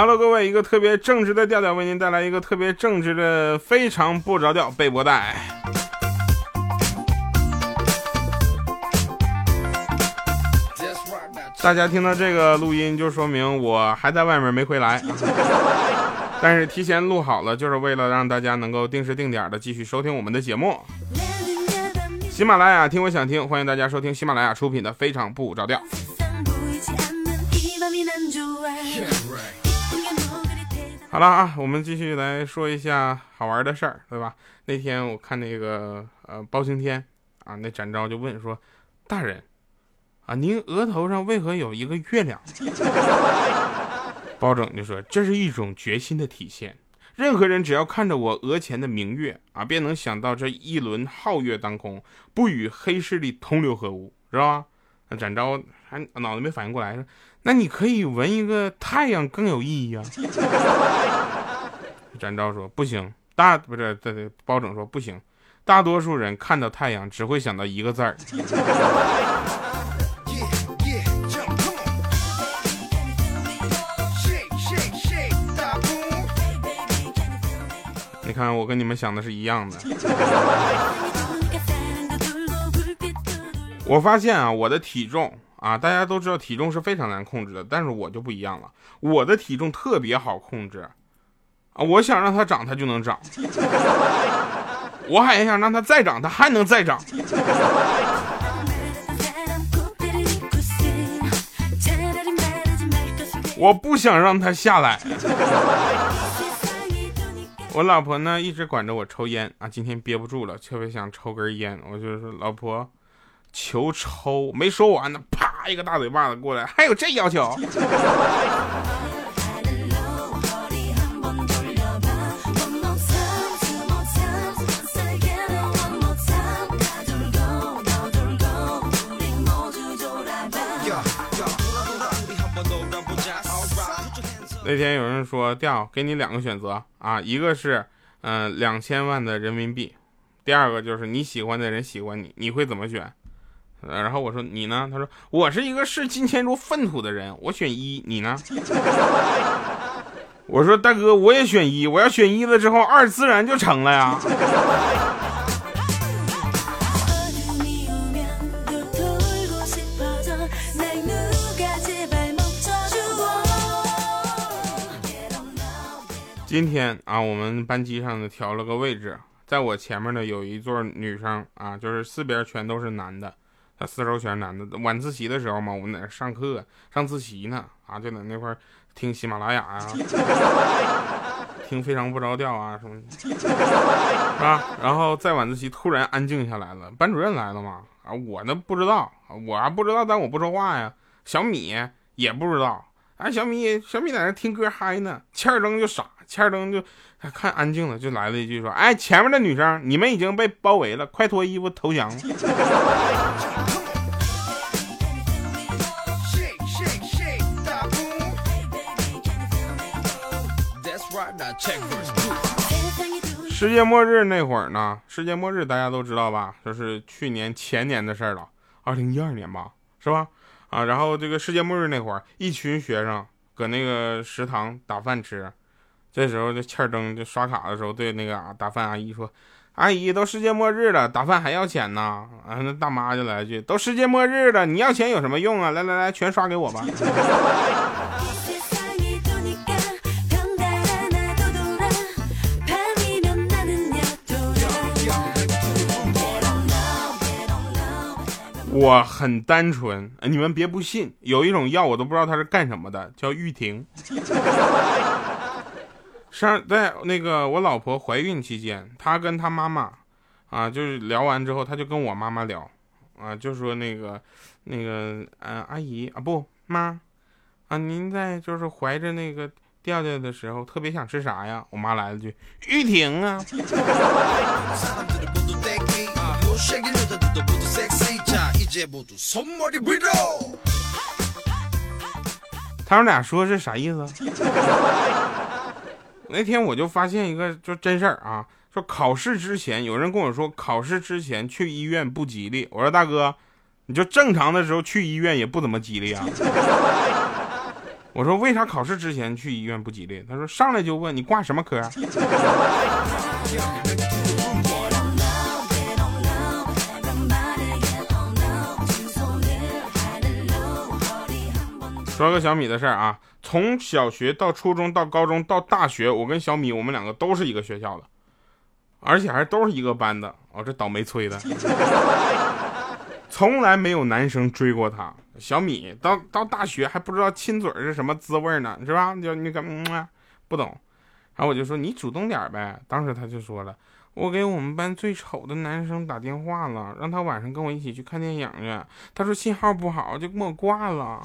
Hello，各位，一个特别正直的调调为您带来一个特别正直的非常不着调背波带。大家听到这个录音，就说明我还在外面没回来，但是提前录好了，就是为了让大家能够定时定点的继续收听我们的节目。喜马拉雅听我想听，欢迎大家收听喜马拉雅出品的《非常不着调》。好了啊，我们继续来说一下好玩的事儿，对吧？那天我看那个呃包青天啊，那展昭就问说：“大人。”啊，您额头上为何有一个月亮？包拯就说：“这是一种决心的体现。任何人只要看着我额前的明月啊，便能想到这一轮皓月当空，不与黑势力同流合污，知道吧？”那展昭还脑子没反应过来，说：“那你可以纹一个太阳更有意义啊。”展昭说：“不行，大不是对对。”包拯说：“不行，大多数人看到太阳只会想到一个字儿。”你看，我跟你们想的是一样的。我发现啊，我的体重啊，大家都知道体重是非常难控制的，但是我就不一样了，我的体重特别好控制啊！我想让它长，它就能长；我还想让它再长，它还能再长。我不想让它下来。我老婆呢一直管着我抽烟啊，今天憋不住了，特别想抽根烟。我就说老婆，求抽，没说完呢，啪一个大嘴巴子过来，还有这要求？那天有人说调给你两个选择啊，一个是嗯两千万的人民币，第二个就是你喜欢的人喜欢你，你会怎么选？然后我说你呢？他说我是一个视金钱如粪土的人，我选一，你呢？我说大哥我也选一，我要选一了之后二自然就成了呀。今天啊，我们班级上的调了个位置，在我前面呢有一座女生啊，就是四边全都是男的，他四周全是男的。晚自习的时候嘛，我们在那上课上自习呢，啊，就在那块听喜马拉雅呀，听非常不着调啊什么，是 吧？然后在晚自习突然安静下来了，班主任来了嘛，啊，我呢不知道，我还不知道，但我不说话呀。小米也不知道，哎，小米小米在那听歌嗨呢，欠儿灯就傻。欠儿灯就看安静了，就来了一句说：“哎，前面的女生，你们已经被包围了，快脱衣服投降。”世界末日那会儿呢？世界末日大家都知道吧？就是去年前年的事儿了，二零一二年吧，是吧？啊，然后这个世界末日那会儿，一群学生搁那个食堂打饭吃。这时候，这欠儿灯就刷卡的时候，对那个打饭阿姨说：“阿姨，都世界末日了，打饭还要钱呢。”啊，那大妈就来一句：“都世界末日了，你要钱有什么用啊？来来来，全刷给我吧。”我很单纯，你们别不信，有一种药我都不知道它是干什么的，叫玉婷。上在那个我老婆怀孕期间，她跟她妈妈，啊，就是聊完之后，她就跟我妈妈聊，啊，就说那个，那个，嗯，阿姨啊，不妈，啊，您在就是怀着那个调调的时候，特别想吃啥呀？我妈来了句玉婷啊。他们俩说是啥意思？那天我就发现一个就真事儿啊，说考试之前有人跟我说考试之前去医院不吉利。我说大哥，你就正常的时候去医院也不怎么吉利啊。我说为啥考试之前去医院不吉利？他说上来就问你挂什么科。说个小米的事儿啊，从小学到初中到高中到大学，我跟小米我们两个都是一个学校的，而且还都是一个班的。哦，这倒霉催的，从来没有男生追过她。小米到到大学还不知道亲嘴是什么滋味呢，是吧？就那个嗯，不懂。然后我就说你主动点呗。当时他就说了。我给我们班最丑的男生打电话了，让他晚上跟我一起去看电影去。他说信号不好，就给我挂了。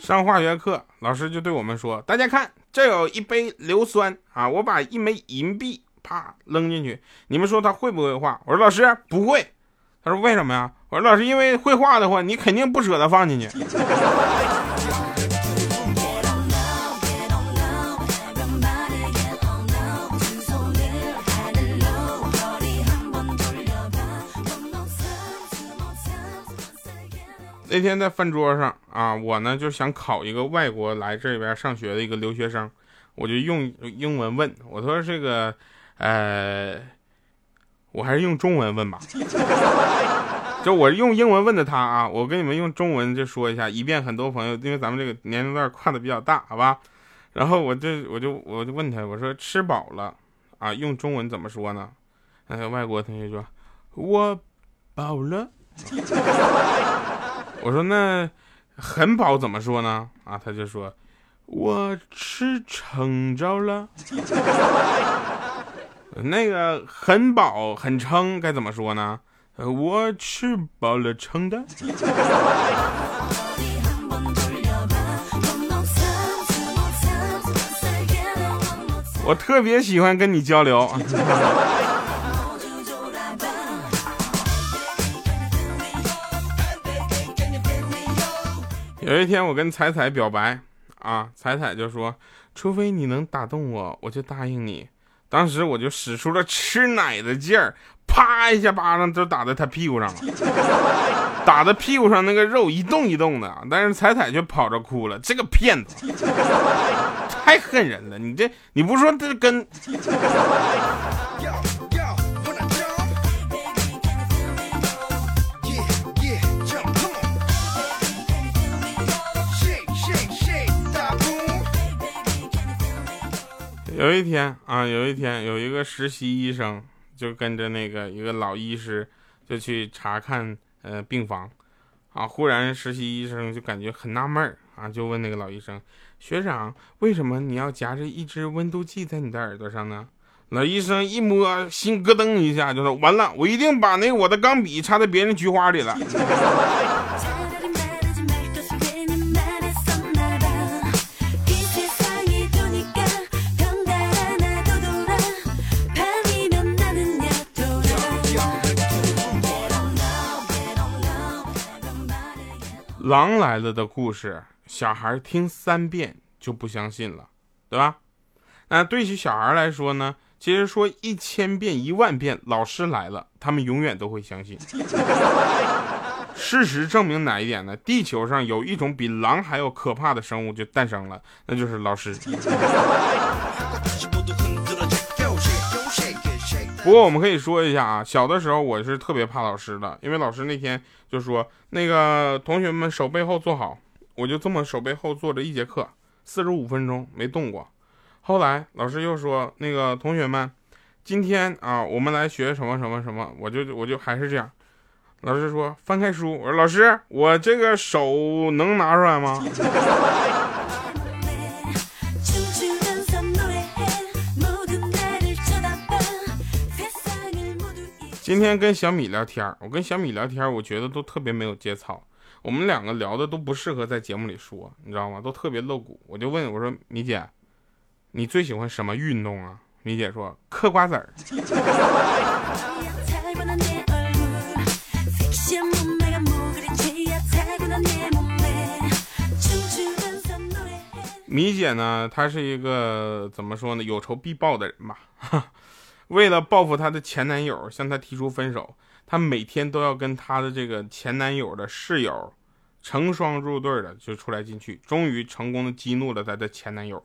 上化学课，老师就对我们说：“大家看，这有一杯硫酸啊，我把一枚银币。”啪扔进去，你们说他会不会画？我说老师不会。他说为什么呀？我说老师因为会画的话，你肯定不舍得放进去。那天在饭桌上啊，我呢就想考一个外国来这边上学的一个留学生，我就用英文问我说这个。呃，我还是用中文问吧。就我用英文问的他啊，我跟你们用中文就说一下，以便很多朋友，因为咱们这个年龄段跨的比较大，好吧？然后我就我就我就问他，我说吃饱了啊，用中文怎么说呢？那个外国同学说，我饱了。我说那很饱怎么说呢？啊，他就说，我吃撑着了。那个很饱很撑该怎么说呢？我吃饱了撑的。我特别喜欢跟你交流。有一天我跟彩彩表白啊，彩彩就说：“除非你能打动我，我就答应你。”当时我就使出了吃奶的劲儿，啪一下巴掌就打在他屁股上了，打在屁股上那个肉一动一动的。但是彩彩却跑着哭了，这个骗子太恨人了！你这你不说这跟。有一天啊，有一天有一个实习医生就跟着那个一个老医师就去查看呃病房，啊，忽然实习医生就感觉很纳闷啊，就问那个老医生学长，为什么你要夹着一支温度计在你的耳朵上呢？老医生一摸，心咯噔一下，就说完了，我一定把那我的钢笔插在别人菊花里了。狼来了的故事，小孩听三遍就不相信了，对吧？那对于小孩来说呢？其实说一千遍、一万遍，老师来了，他们永远都会相信。事实证明哪一点呢？地球上有一种比狼还要可怕的生物就诞生了，那就是老师。不过我们可以说一下啊，小的时候我是特别怕老师的，因为老师那天就说那个同学们手背后坐好，我就这么手背后坐着一节课，四十五分钟没动过。后来老师又说那个同学们，今天啊我们来学什么什么什么，我就我就还是这样。老师说翻开书，我说老师我这个手能拿出来吗？今天跟小米聊天，我跟小米聊天，我觉得都特别没有节操。我们两个聊的都不适合在节目里说，你知道吗？都特别露骨。我就问我说：“米姐，你最喜欢什么运动啊？”米姐说：“嗑瓜子儿。”米姐呢，她是一个怎么说呢，有仇必报的人吧。为了报复她的前男友，向她提出分手，她每天都要跟她的这个前男友的室友成双入对的就出来进去，终于成功的激怒了她的前男友。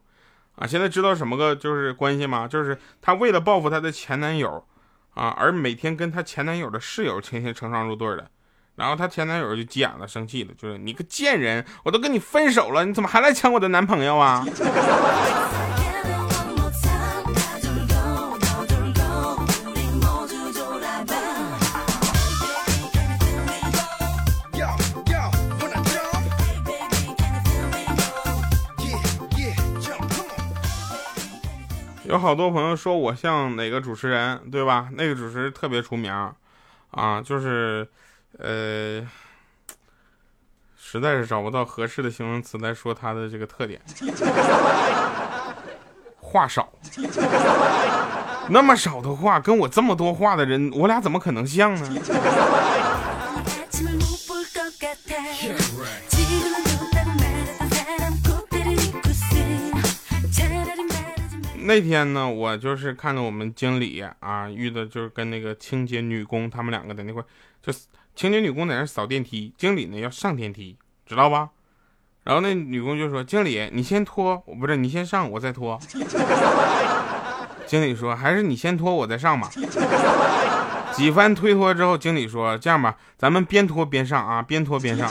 啊，现在知道什么个就是关系吗？就是她为了报复她的前男友，啊，而每天跟她前男友的室友天天成双入对的。然后她前男友就急眼了，生气了，就是你个贱人，我都跟你分手了，你怎么还来抢我的男朋友啊？有好多朋友说我像哪个主持人，对吧？那个主持人特别出名，啊，就是。呃，实在是找不到合适的形容词来说他的这个特点。话少，那么少的话，跟我这么多话的人，我俩怎么可能像呢？那天呢，我就是看着我们经理啊，遇的就是跟那个清洁女工他们两个在那块，就。清洁女工在那扫电梯，经理呢要上电梯，知道吧？然后那女工就说：“经理，你先拖，我不是你先上，我再拖。”经理说：“还是你先拖，我再上吧。”几番推脱之后，经理说：“这样吧，咱们边拖边上啊，边拖边上。”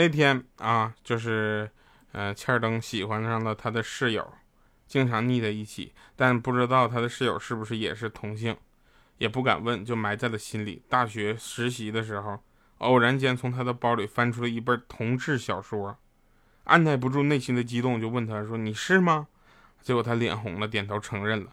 那天啊，就是，呃，欠儿登喜欢上了他的室友，经常腻在一起，但不知道他的室友是不是也是同性，也不敢问，就埋在了心里。大学实习的时候，偶然间从他的包里翻出了一本同志小说，按耐不住内心的激动，就问他说：“你是吗？”结果他脸红了，点头承认了。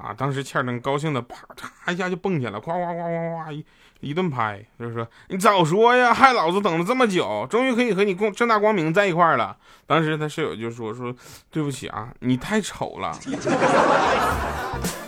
啊！当时倩儿登高兴的啪嚓一下就蹦起来，夸夸夸夸夸一一顿拍，就是说你早说呀，害老子等了这么久，终于可以和你共正大光明在一块了。当时他室友就说说对不起啊，你太丑了。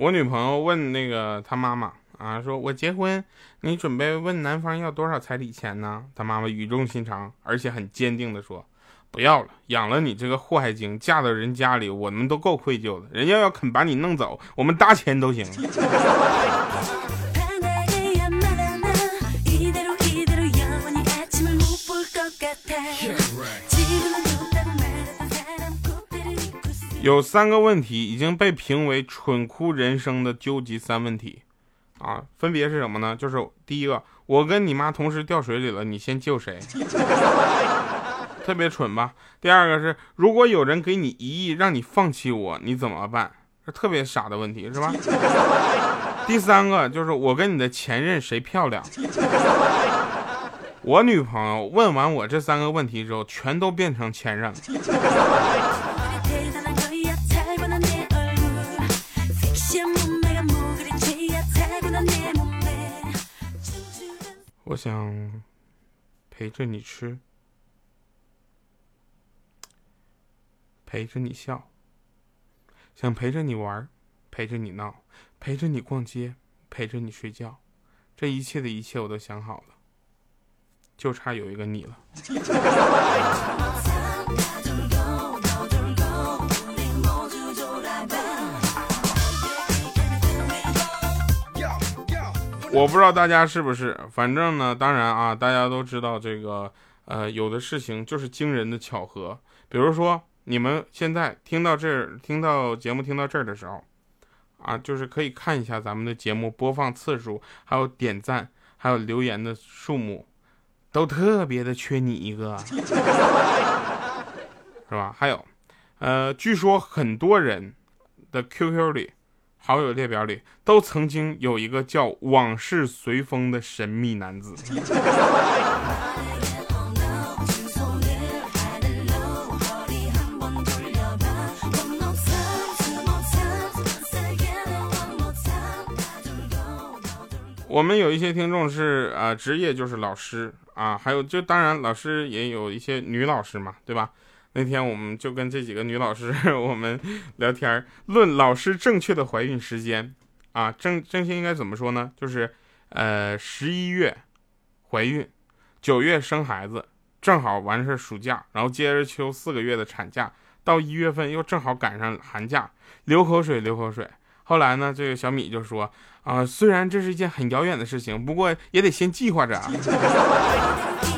我女朋友问那个她妈妈啊，说我结婚，你准备问男方要多少彩礼钱呢？她妈妈语重心长，而且很坚定的说，不要了，养了你这个祸害精，嫁到人家里，我们都够愧疚的。人家要肯把你弄走，我们搭钱都行。有三个问题已经被评为蠢哭人生的究极三问题，啊，分别是什么呢？就是第一个，我跟你妈同时掉水里了，你先救谁？特别蠢吧？第二个是，如果有人给你一亿让你放弃我，你怎么办？是特别傻的问题，是吧？第三个就是我跟你的前任谁漂亮？我女朋友问完我这三个问题之后，全都变成前任了。我想陪着你吃，陪着你笑，想陪着你玩，陪着你闹，陪着你逛街，陪着你睡觉，这一切的一切我都想好了，就差有一个你了。我不知道大家是不是，反正呢，当然啊，大家都知道这个，呃，有的事情就是惊人的巧合。比如说，你们现在听到这儿，听到节目听到这儿的时候，啊，就是可以看一下咱们的节目播放次数，还有点赞，还有留言的数目，都特别的缺你一个，是吧？还有，呃，据说很多人的 QQ 里。好友列表里都曾经有一个叫往事随风的神秘男子。我们有一些听众是啊职业就是老师啊还有就当然老师也有一些女老师嘛对吧？那天我们就跟这几个女老师 我们聊天，论老师正确的怀孕时间啊，正正确应该怎么说呢？就是呃十一月怀孕，九月生孩子，正好完事暑假，然后接着休四个月的产假，到一月份又正好赶上寒假，流口水流口水。后来呢，这个小米就说啊，虽然这是一件很遥远的事情，不过也得先计划着。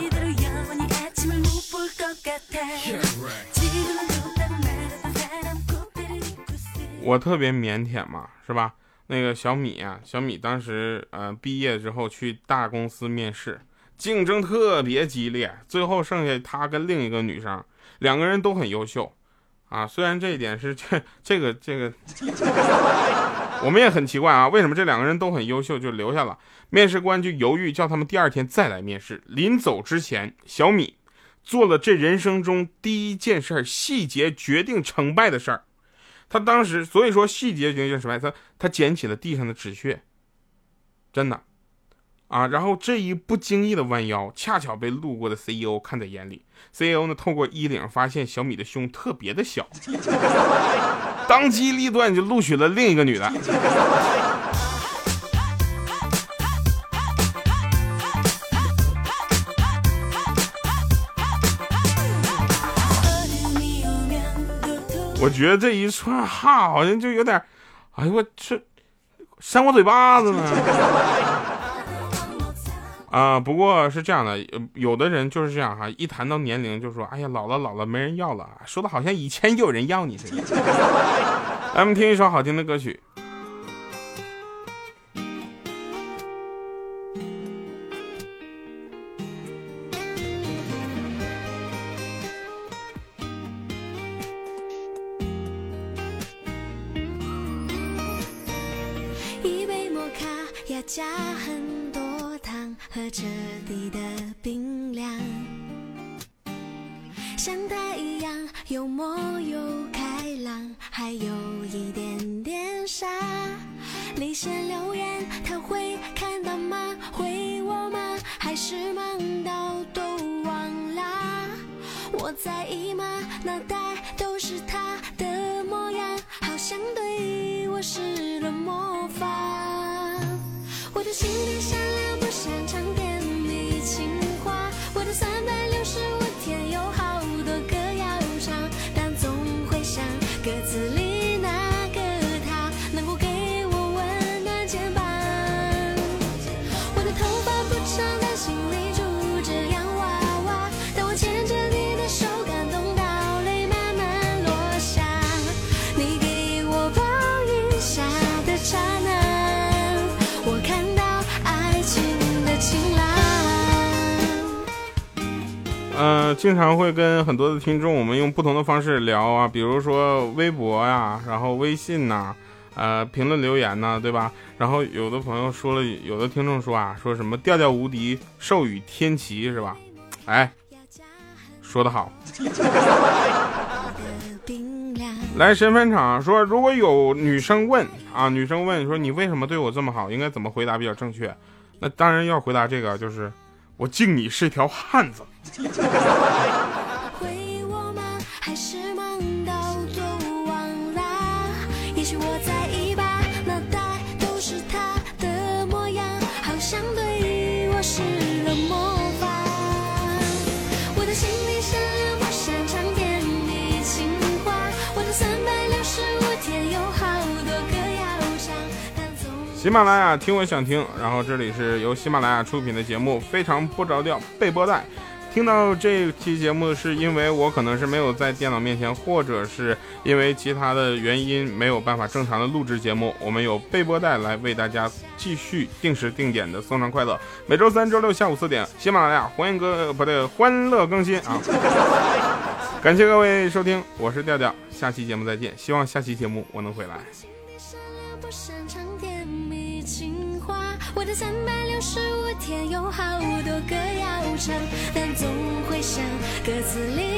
我特别腼腆嘛，是吧？那个小米啊，小米当时呃毕业之后去大公司面试，竞争特别激烈，最后剩下他跟另一个女生，两个人都很优秀，啊，虽然这一点是这这个这个，我们也很奇怪啊，为什么这两个人都很优秀就留下了？面试官就犹豫，叫他们第二天再来面试。临走之前，小米做了这人生中第一件事儿，细节决定成败的事儿。他当时，所以说细节决定什么？他他捡起了地上的纸屑，真的，啊，然后这一不经意的弯腰，恰巧被路过的 CEO 看在眼里。CEO 呢，透过衣领发现小米的胸特别的小，当机立断就录取了另一个女的。我觉得这一串哈好像就有点，哎呦我去，扇我嘴巴子呢。啊，不过是这样的，有的人就是这样哈，一谈到年龄就说，哎呀老了老了没人要了，说的好像以前有人要你似的。咱们听一首好听的歌曲。加很多糖和彻底的冰凉，像太阳，幽默又开朗，还有一点点傻。离线留言他会看到吗？回我吗？还是忙到都忘啦？我在意吗？脑袋都是他的模样，好像对我施了魔法。心地善良不擅长甜蜜情话我的三百六十五天有好多歌要唱但总会想歌词里经常会跟很多的听众，我们用不同的方式聊啊，比如说微博呀，然后微信呐，呃，评论留言呐，对吧？然后有的朋友说了，有的听众说啊，说什么调调无敌，寿与天齐，是吧？哎，说的好。来神返场说，如果有女生问啊，女生问说你为什么对我这么好，应该怎么回答比较正确？那当然要回答这个，就是我敬你是一条汉子。喜马拉雅听我想听，然后这里是由喜马拉雅出品的节目，非常不着调备播带。听到这期节目，是因为我可能是没有在电脑面前，或者是因为其他的原因没有办法正常的录制节目。我们有备播带来为大家继续定时定点的送上快乐。每周三、周六下午四点，喜马拉雅欢迎哥不对，欢乐更新啊！感谢各位收听，我是调调，下期节目再见。希望下期节目我能回来。的三百六十五天有好多歌要唱，但总会想歌词里。